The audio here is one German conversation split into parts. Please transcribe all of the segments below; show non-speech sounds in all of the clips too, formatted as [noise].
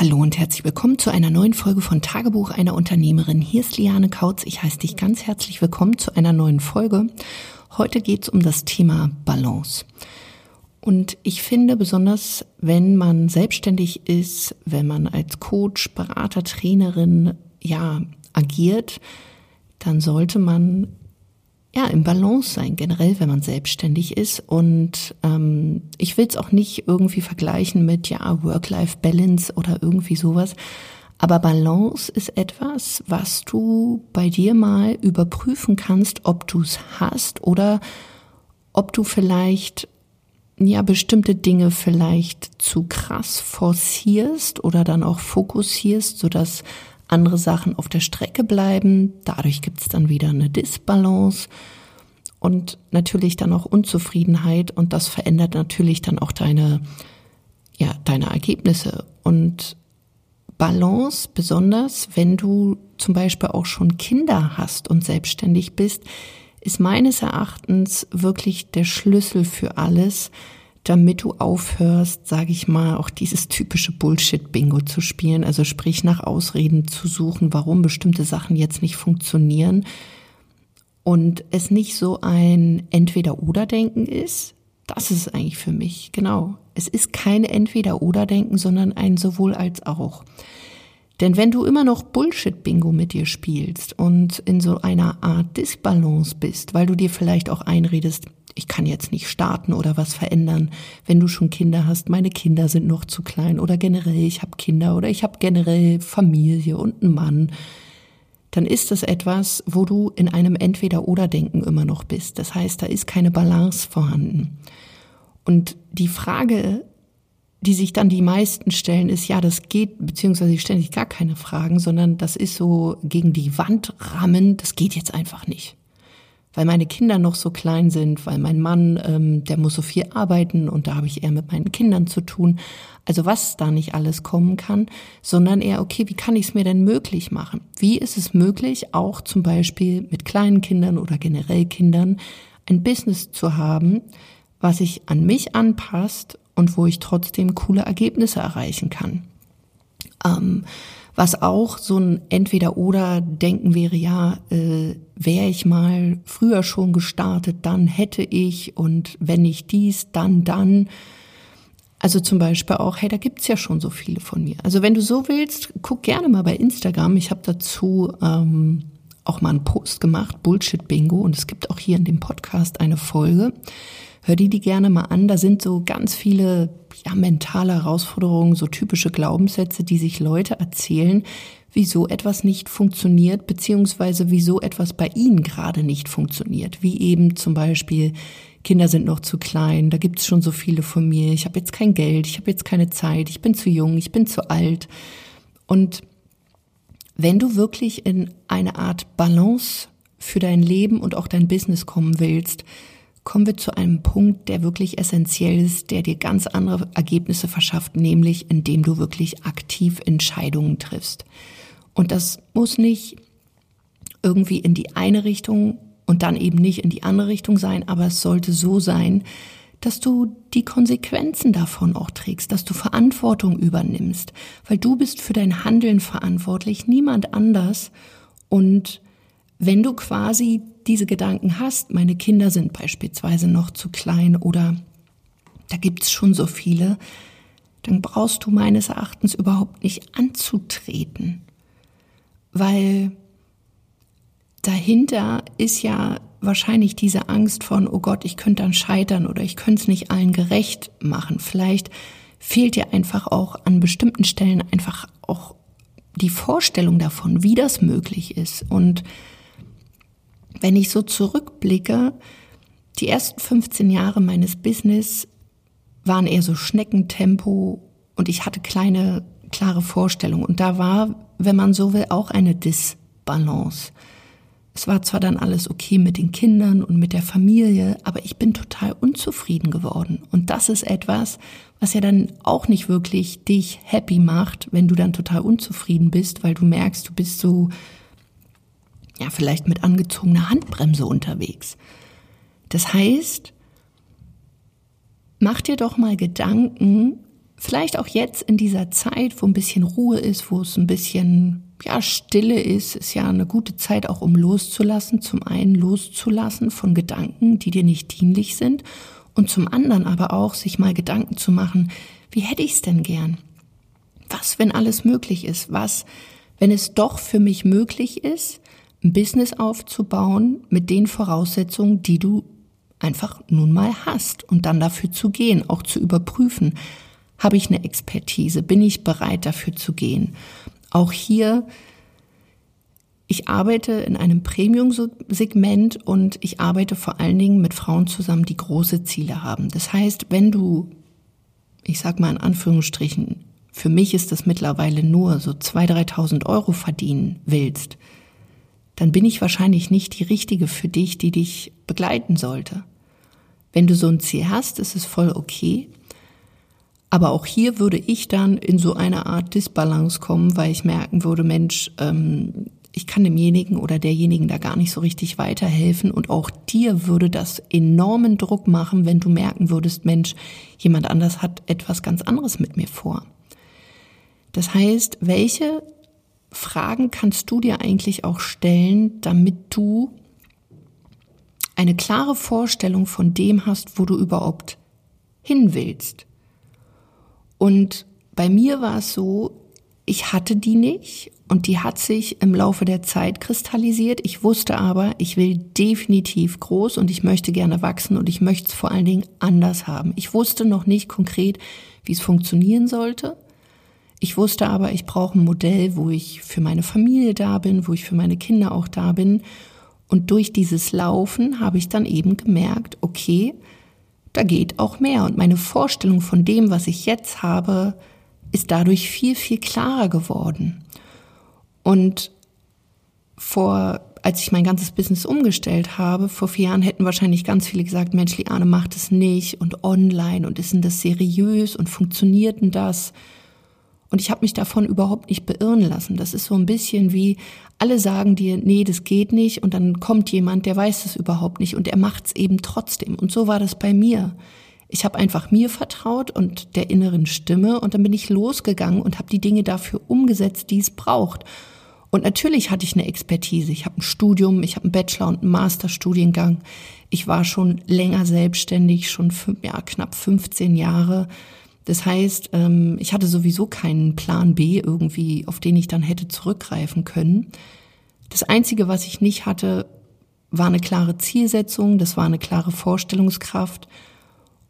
Hallo und herzlich willkommen zu einer neuen Folge von Tagebuch einer Unternehmerin. Hier ist Liane Kautz. Ich heiße dich ganz herzlich willkommen zu einer neuen Folge. Heute geht es um das Thema Balance. Und ich finde besonders, wenn man selbstständig ist, wenn man als Coach, Berater, Trainerin, ja, agiert, dann sollte man ja, im Balance sein, generell, wenn man selbstständig ist. Und ähm, ich will es auch nicht irgendwie vergleichen mit, ja, Work-Life-Balance oder irgendwie sowas. Aber Balance ist etwas, was du bei dir mal überprüfen kannst, ob du es hast oder ob du vielleicht ja bestimmte Dinge vielleicht zu krass forcierst oder dann auch fokussierst, sodass andere Sachen auf der Strecke bleiben. Dadurch gibt es dann wieder eine Disbalance und natürlich dann auch Unzufriedenheit und das verändert natürlich dann auch deine, ja, deine Ergebnisse und Balance, besonders wenn du zum Beispiel auch schon Kinder hast und selbstständig bist, ist meines Erachtens wirklich der Schlüssel für alles, damit du aufhörst, sage ich mal, auch dieses typische Bullshit-Bingo zu spielen, also sprich nach Ausreden zu suchen, warum bestimmte Sachen jetzt nicht funktionieren und es nicht so ein Entweder-Oder-Denken ist. Das ist eigentlich für mich, genau. Es ist kein Entweder-Oder-Denken, sondern ein sowohl als auch. Denn wenn du immer noch Bullshit-Bingo mit dir spielst und in so einer Art Disbalance bist, weil du dir vielleicht auch einredest, ich kann jetzt nicht starten oder was verändern, wenn du schon Kinder hast, meine Kinder sind noch zu klein oder generell ich habe Kinder oder ich habe generell Familie und einen Mann, dann ist das etwas, wo du in einem Entweder-oder-Denken immer noch bist. Das heißt, da ist keine Balance vorhanden. Und die Frage, die sich dann die meisten stellen, ist, ja, das geht, beziehungsweise sie stellen sich gar keine Fragen, sondern das ist so gegen die Wand rammen, das geht jetzt einfach nicht weil meine Kinder noch so klein sind, weil mein Mann, ähm, der muss so viel arbeiten und da habe ich eher mit meinen Kindern zu tun. Also was da nicht alles kommen kann, sondern eher, okay, wie kann ich es mir denn möglich machen? Wie ist es möglich, auch zum Beispiel mit kleinen Kindern oder generell Kindern ein Business zu haben, was sich an mich anpasst und wo ich trotzdem coole Ergebnisse erreichen kann? Ähm, was auch so ein Entweder-Oder-Denken wäre, ja, äh, wäre ich mal früher schon gestartet, dann hätte ich und wenn nicht dies, dann, dann. Also zum Beispiel auch, hey, da gibt's ja schon so viele von mir. Also wenn du so willst, guck gerne mal bei Instagram. Ich habe dazu ähm, auch mal einen Post gemacht, Bullshit Bingo, und es gibt auch hier in dem Podcast eine Folge. Hör die die gerne mal an. Da sind so ganz viele ja, mentale Herausforderungen, so typische Glaubenssätze, die sich Leute erzählen, wieso etwas nicht funktioniert, beziehungsweise wieso etwas bei ihnen gerade nicht funktioniert. Wie eben zum Beispiel, Kinder sind noch zu klein, da gibt's schon so viele von mir, ich habe jetzt kein Geld, ich habe jetzt keine Zeit, ich bin zu jung, ich bin zu alt. Und wenn du wirklich in eine Art Balance für dein Leben und auch dein Business kommen willst, kommen wir zu einem Punkt, der wirklich essentiell ist, der dir ganz andere Ergebnisse verschafft, nämlich indem du wirklich aktiv Entscheidungen triffst. Und das muss nicht irgendwie in die eine Richtung und dann eben nicht in die andere Richtung sein, aber es sollte so sein, dass du die Konsequenzen davon auch trägst, dass du Verantwortung übernimmst, weil du bist für dein Handeln verantwortlich, niemand anders. Und wenn du quasi diese Gedanken hast, meine Kinder sind beispielsweise noch zu klein oder da gibt's schon so viele, dann brauchst du meines Erachtens überhaupt nicht anzutreten, weil dahinter ist ja wahrscheinlich diese Angst von, oh Gott, ich könnte dann scheitern oder ich könnte es nicht allen gerecht machen. Vielleicht fehlt dir einfach auch an bestimmten Stellen einfach auch die Vorstellung davon, wie das möglich ist und wenn ich so zurückblicke, die ersten 15 Jahre meines Business waren eher so Schneckentempo und ich hatte kleine, klare Vorstellungen. Und da war, wenn man so will, auch eine Disbalance. Es war zwar dann alles okay mit den Kindern und mit der Familie, aber ich bin total unzufrieden geworden. Und das ist etwas, was ja dann auch nicht wirklich dich happy macht, wenn du dann total unzufrieden bist, weil du merkst, du bist so ja, vielleicht mit angezogener Handbremse unterwegs. Das heißt, mach dir doch mal Gedanken, vielleicht auch jetzt in dieser Zeit, wo ein bisschen Ruhe ist, wo es ein bisschen ja, Stille ist, ist ja eine gute Zeit auch, um loszulassen. Zum einen loszulassen von Gedanken, die dir nicht dienlich sind. Und zum anderen aber auch, sich mal Gedanken zu machen, wie hätte ich es denn gern? Was, wenn alles möglich ist? Was, wenn es doch für mich möglich ist, ein Business aufzubauen mit den Voraussetzungen, die du einfach nun mal hast und dann dafür zu gehen, auch zu überprüfen. Habe ich eine Expertise? Bin ich bereit dafür zu gehen? Auch hier, ich arbeite in einem Premium-Segment und ich arbeite vor allen Dingen mit Frauen zusammen, die große Ziele haben. Das heißt, wenn du, ich sag mal in Anführungsstrichen, für mich ist das mittlerweile nur so 2.000, 3.000 Euro verdienen willst, dann bin ich wahrscheinlich nicht die Richtige für dich, die dich begleiten sollte. Wenn du so ein Ziel hast, ist es voll okay. Aber auch hier würde ich dann in so eine Art Disbalance kommen, weil ich merken würde, Mensch, ähm, ich kann demjenigen oder derjenigen da gar nicht so richtig weiterhelfen und auch dir würde das enormen Druck machen, wenn du merken würdest, Mensch, jemand anders hat etwas ganz anderes mit mir vor. Das heißt, welche Fragen kannst du dir eigentlich auch stellen, damit du eine klare Vorstellung von dem hast, wo du überhaupt hin willst? Und bei mir war es so, ich hatte die nicht und die hat sich im Laufe der Zeit kristallisiert. Ich wusste aber, ich will definitiv groß und ich möchte gerne wachsen und ich möchte es vor allen Dingen anders haben. Ich wusste noch nicht konkret, wie es funktionieren sollte. Ich wusste aber, ich brauche ein Modell, wo ich für meine Familie da bin, wo ich für meine Kinder auch da bin. Und durch dieses Laufen habe ich dann eben gemerkt, okay, da geht auch mehr. Und meine Vorstellung von dem, was ich jetzt habe, ist dadurch viel, viel klarer geworden. Und vor, als ich mein ganzes Business umgestellt habe, vor vier Jahren hätten wahrscheinlich ganz viele gesagt, Mensch, Liane macht es nicht und online und ist denn das seriös und funktioniert denn das? Und ich habe mich davon überhaupt nicht beirren lassen. Das ist so ein bisschen wie, alle sagen dir, nee, das geht nicht, und dann kommt jemand, der weiß es überhaupt nicht und er macht es eben trotzdem. Und so war das bei mir. Ich habe einfach mir vertraut und der inneren Stimme und dann bin ich losgegangen und habe die Dinge dafür umgesetzt, die es braucht. Und natürlich hatte ich eine Expertise. Ich habe ein Studium, ich habe einen Bachelor und einen Masterstudiengang. Ich war schon länger selbstständig, schon fünf, ja, knapp 15 Jahre das heißt, ähm, ich hatte sowieso keinen Plan B irgendwie, auf den ich dann hätte zurückgreifen können. Das Einzige, was ich nicht hatte, war eine klare Zielsetzung, das war eine klare Vorstellungskraft.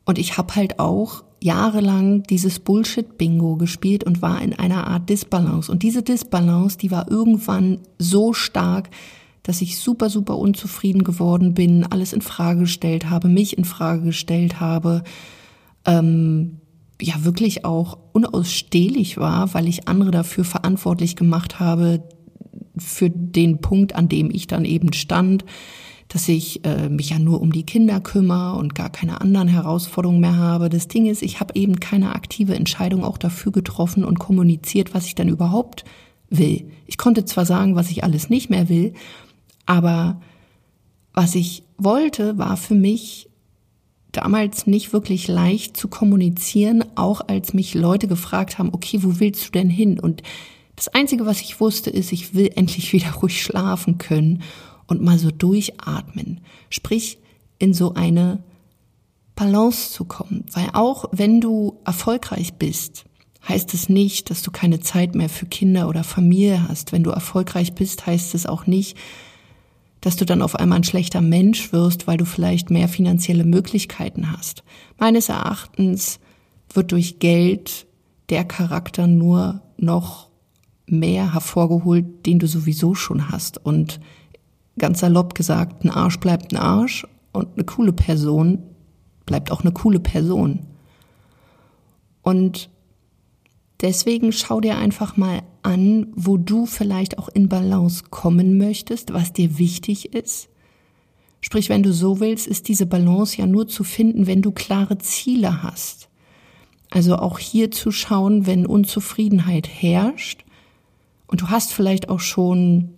Und ich habe halt auch jahrelang dieses Bullshit-Bingo gespielt und war in einer Art Disbalance. Und diese Disbalance, die war irgendwann so stark, dass ich super, super unzufrieden geworden bin, alles in Frage gestellt habe, mich in Frage gestellt habe, ähm, ja wirklich auch unausstehlich war, weil ich andere dafür verantwortlich gemacht habe, für den Punkt, an dem ich dann eben stand, dass ich äh, mich ja nur um die Kinder kümmere und gar keine anderen Herausforderungen mehr habe. Das Ding ist, ich habe eben keine aktive Entscheidung auch dafür getroffen und kommuniziert, was ich dann überhaupt will. Ich konnte zwar sagen, was ich alles nicht mehr will, aber was ich wollte, war für mich damals nicht wirklich leicht zu kommunizieren, auch als mich Leute gefragt haben, okay, wo willst du denn hin? Und das Einzige, was ich wusste, ist, ich will endlich [laughs] wieder ruhig schlafen können und mal so durchatmen. Sprich, in so eine Balance zu kommen. Weil auch wenn du erfolgreich bist, heißt es nicht, dass du keine Zeit mehr für Kinder oder Familie hast. Wenn du erfolgreich bist, heißt es auch nicht, dass du dann auf einmal ein schlechter Mensch wirst, weil du vielleicht mehr finanzielle Möglichkeiten hast. Meines Erachtens wird durch Geld der Charakter nur noch mehr hervorgeholt, den du sowieso schon hast. Und ganz salopp gesagt, ein Arsch bleibt ein Arsch und eine coole Person bleibt auch eine coole Person. Und deswegen schau dir einfach mal an, wo du vielleicht auch in Balance kommen möchtest, was dir wichtig ist. Sprich, wenn du so willst, ist diese Balance ja nur zu finden, wenn du klare Ziele hast. Also auch hier zu schauen, wenn Unzufriedenheit herrscht und du hast vielleicht auch schon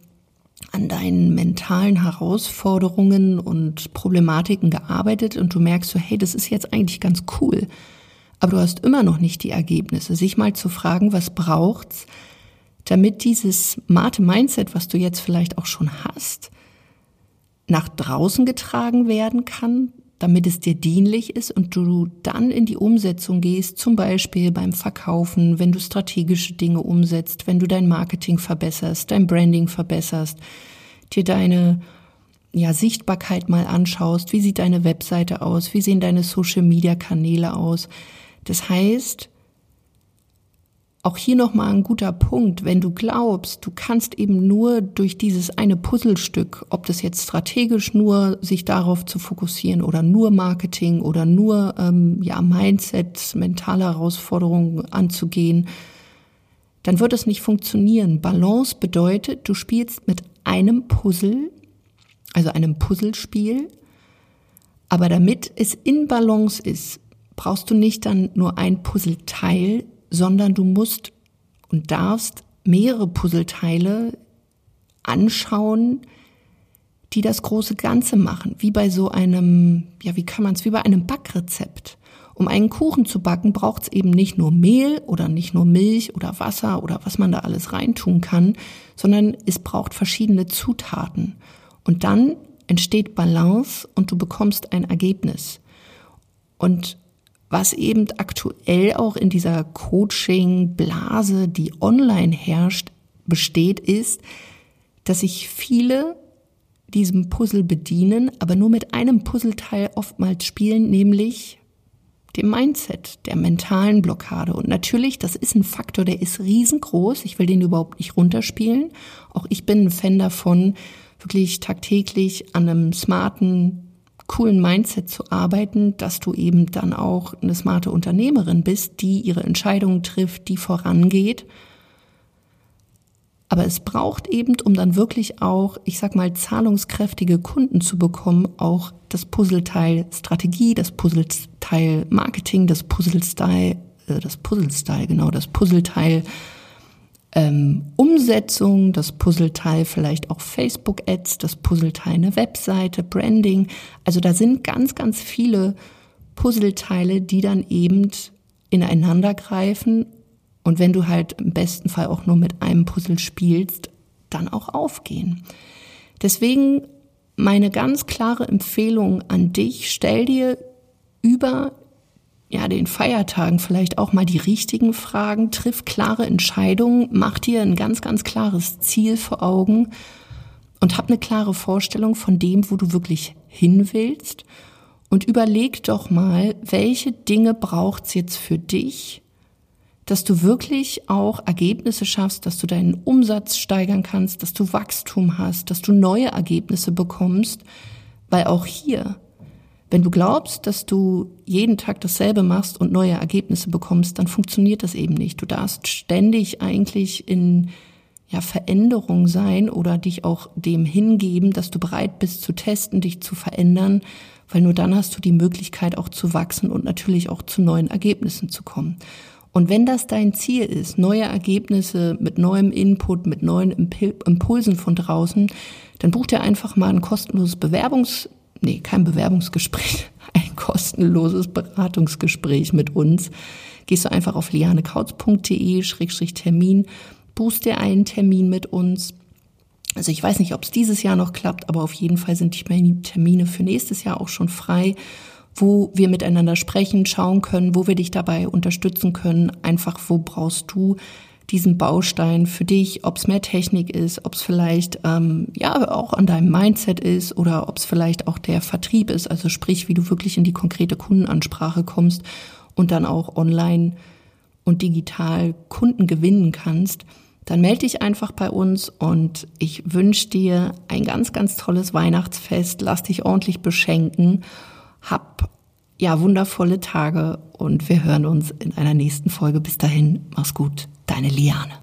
an deinen mentalen Herausforderungen und Problematiken gearbeitet und du merkst so, hey, das ist jetzt eigentlich ganz cool. aber du hast immer noch nicht die Ergebnisse. Sich mal zu fragen, was braucht's, damit dieses smarte Mindset, was du jetzt vielleicht auch schon hast, nach draußen getragen werden kann, damit es dir dienlich ist und du dann in die Umsetzung gehst, zum Beispiel beim Verkaufen, wenn du strategische Dinge umsetzt, wenn du dein Marketing verbesserst, dein Branding verbesserst, dir deine ja, Sichtbarkeit mal anschaust, wie sieht deine Webseite aus, wie sehen deine Social-Media-Kanäle aus. Das heißt, auch hier nochmal ein guter Punkt, wenn du glaubst, du kannst eben nur durch dieses eine Puzzlestück, ob das jetzt strategisch nur sich darauf zu fokussieren oder nur Marketing oder nur ähm, ja Mindset, mentale Herausforderungen anzugehen, dann wird es nicht funktionieren. Balance bedeutet, du spielst mit einem Puzzle, also einem Puzzlespiel, aber damit es in Balance ist, brauchst du nicht dann nur ein Puzzleteil, sondern du musst und darfst mehrere Puzzleteile anschauen, die das große Ganze machen, wie bei so einem, ja, wie kann man es, wie bei einem Backrezept. Um einen Kuchen zu backen, braucht es eben nicht nur Mehl oder nicht nur Milch oder Wasser oder was man da alles reintun kann, sondern es braucht verschiedene Zutaten. Und dann entsteht Balance und du bekommst ein Ergebnis. Und was eben aktuell auch in dieser Coaching-Blase, die online herrscht, besteht, ist, dass sich viele diesem Puzzle bedienen, aber nur mit einem Puzzleteil oftmals spielen, nämlich dem Mindset, der mentalen Blockade. Und natürlich, das ist ein Faktor, der ist riesengroß. Ich will den überhaupt nicht runterspielen. Auch ich bin ein Fan davon, wirklich tagtäglich an einem smarten coolen Mindset zu arbeiten, dass du eben dann auch eine smarte Unternehmerin bist, die ihre Entscheidungen trifft, die vorangeht. Aber es braucht eben, um dann wirklich auch, ich sag mal, zahlungskräftige Kunden zu bekommen, auch das Puzzleteil Strategie, das Puzzleteil Marketing, das Puzzleteil, äh, das Puzzleteil, genau, das Puzzleteil ähm, Umsetzung, das Puzzleteil vielleicht auch Facebook-Ads, das Puzzleteil eine Webseite, Branding. Also da sind ganz, ganz viele Puzzleteile, die dann eben ineinander greifen und wenn du halt im besten Fall auch nur mit einem Puzzle spielst, dann auch aufgehen. Deswegen meine ganz klare Empfehlung an dich, stell dir über ja, den Feiertagen vielleicht auch mal die richtigen Fragen, triff klare Entscheidungen, mach dir ein ganz, ganz klares Ziel vor Augen und hab eine klare Vorstellung von dem, wo du wirklich hin willst. Und überleg doch mal, welche Dinge braucht's jetzt für dich, dass du wirklich auch Ergebnisse schaffst, dass du deinen Umsatz steigern kannst, dass du Wachstum hast, dass du neue Ergebnisse bekommst, weil auch hier wenn du glaubst, dass du jeden Tag dasselbe machst und neue Ergebnisse bekommst, dann funktioniert das eben nicht. Du darfst ständig eigentlich in ja, Veränderung sein oder dich auch dem hingeben, dass du bereit bist zu testen, dich zu verändern, weil nur dann hast du die Möglichkeit auch zu wachsen und natürlich auch zu neuen Ergebnissen zu kommen. Und wenn das dein Ziel ist, neue Ergebnisse mit neuem Input, mit neuen Impulsen von draußen, dann buch dir einfach mal ein kostenloses Bewerbungs nee, kein Bewerbungsgespräch, [laughs] ein kostenloses Beratungsgespräch mit uns. Gehst du einfach auf lianekautz.de-termin, buchst dir einen Termin mit uns. Also ich weiß nicht, ob es dieses Jahr noch klappt, aber auf jeden Fall sind die Termine für nächstes Jahr auch schon frei, wo wir miteinander sprechen, schauen können, wo wir dich dabei unterstützen können. Einfach, wo brauchst du diesen Baustein für dich, ob es mehr Technik ist, ob es vielleicht ähm, ja auch an deinem Mindset ist oder ob es vielleicht auch der Vertrieb ist, also sprich, wie du wirklich in die konkrete Kundenansprache kommst und dann auch online und digital Kunden gewinnen kannst, dann melde dich einfach bei uns und ich wünsche dir ein ganz, ganz tolles Weihnachtsfest. Lass dich ordentlich beschenken. Hab ja wundervolle Tage und wir hören uns in einer nächsten Folge. Bis dahin, mach's gut deine Liane.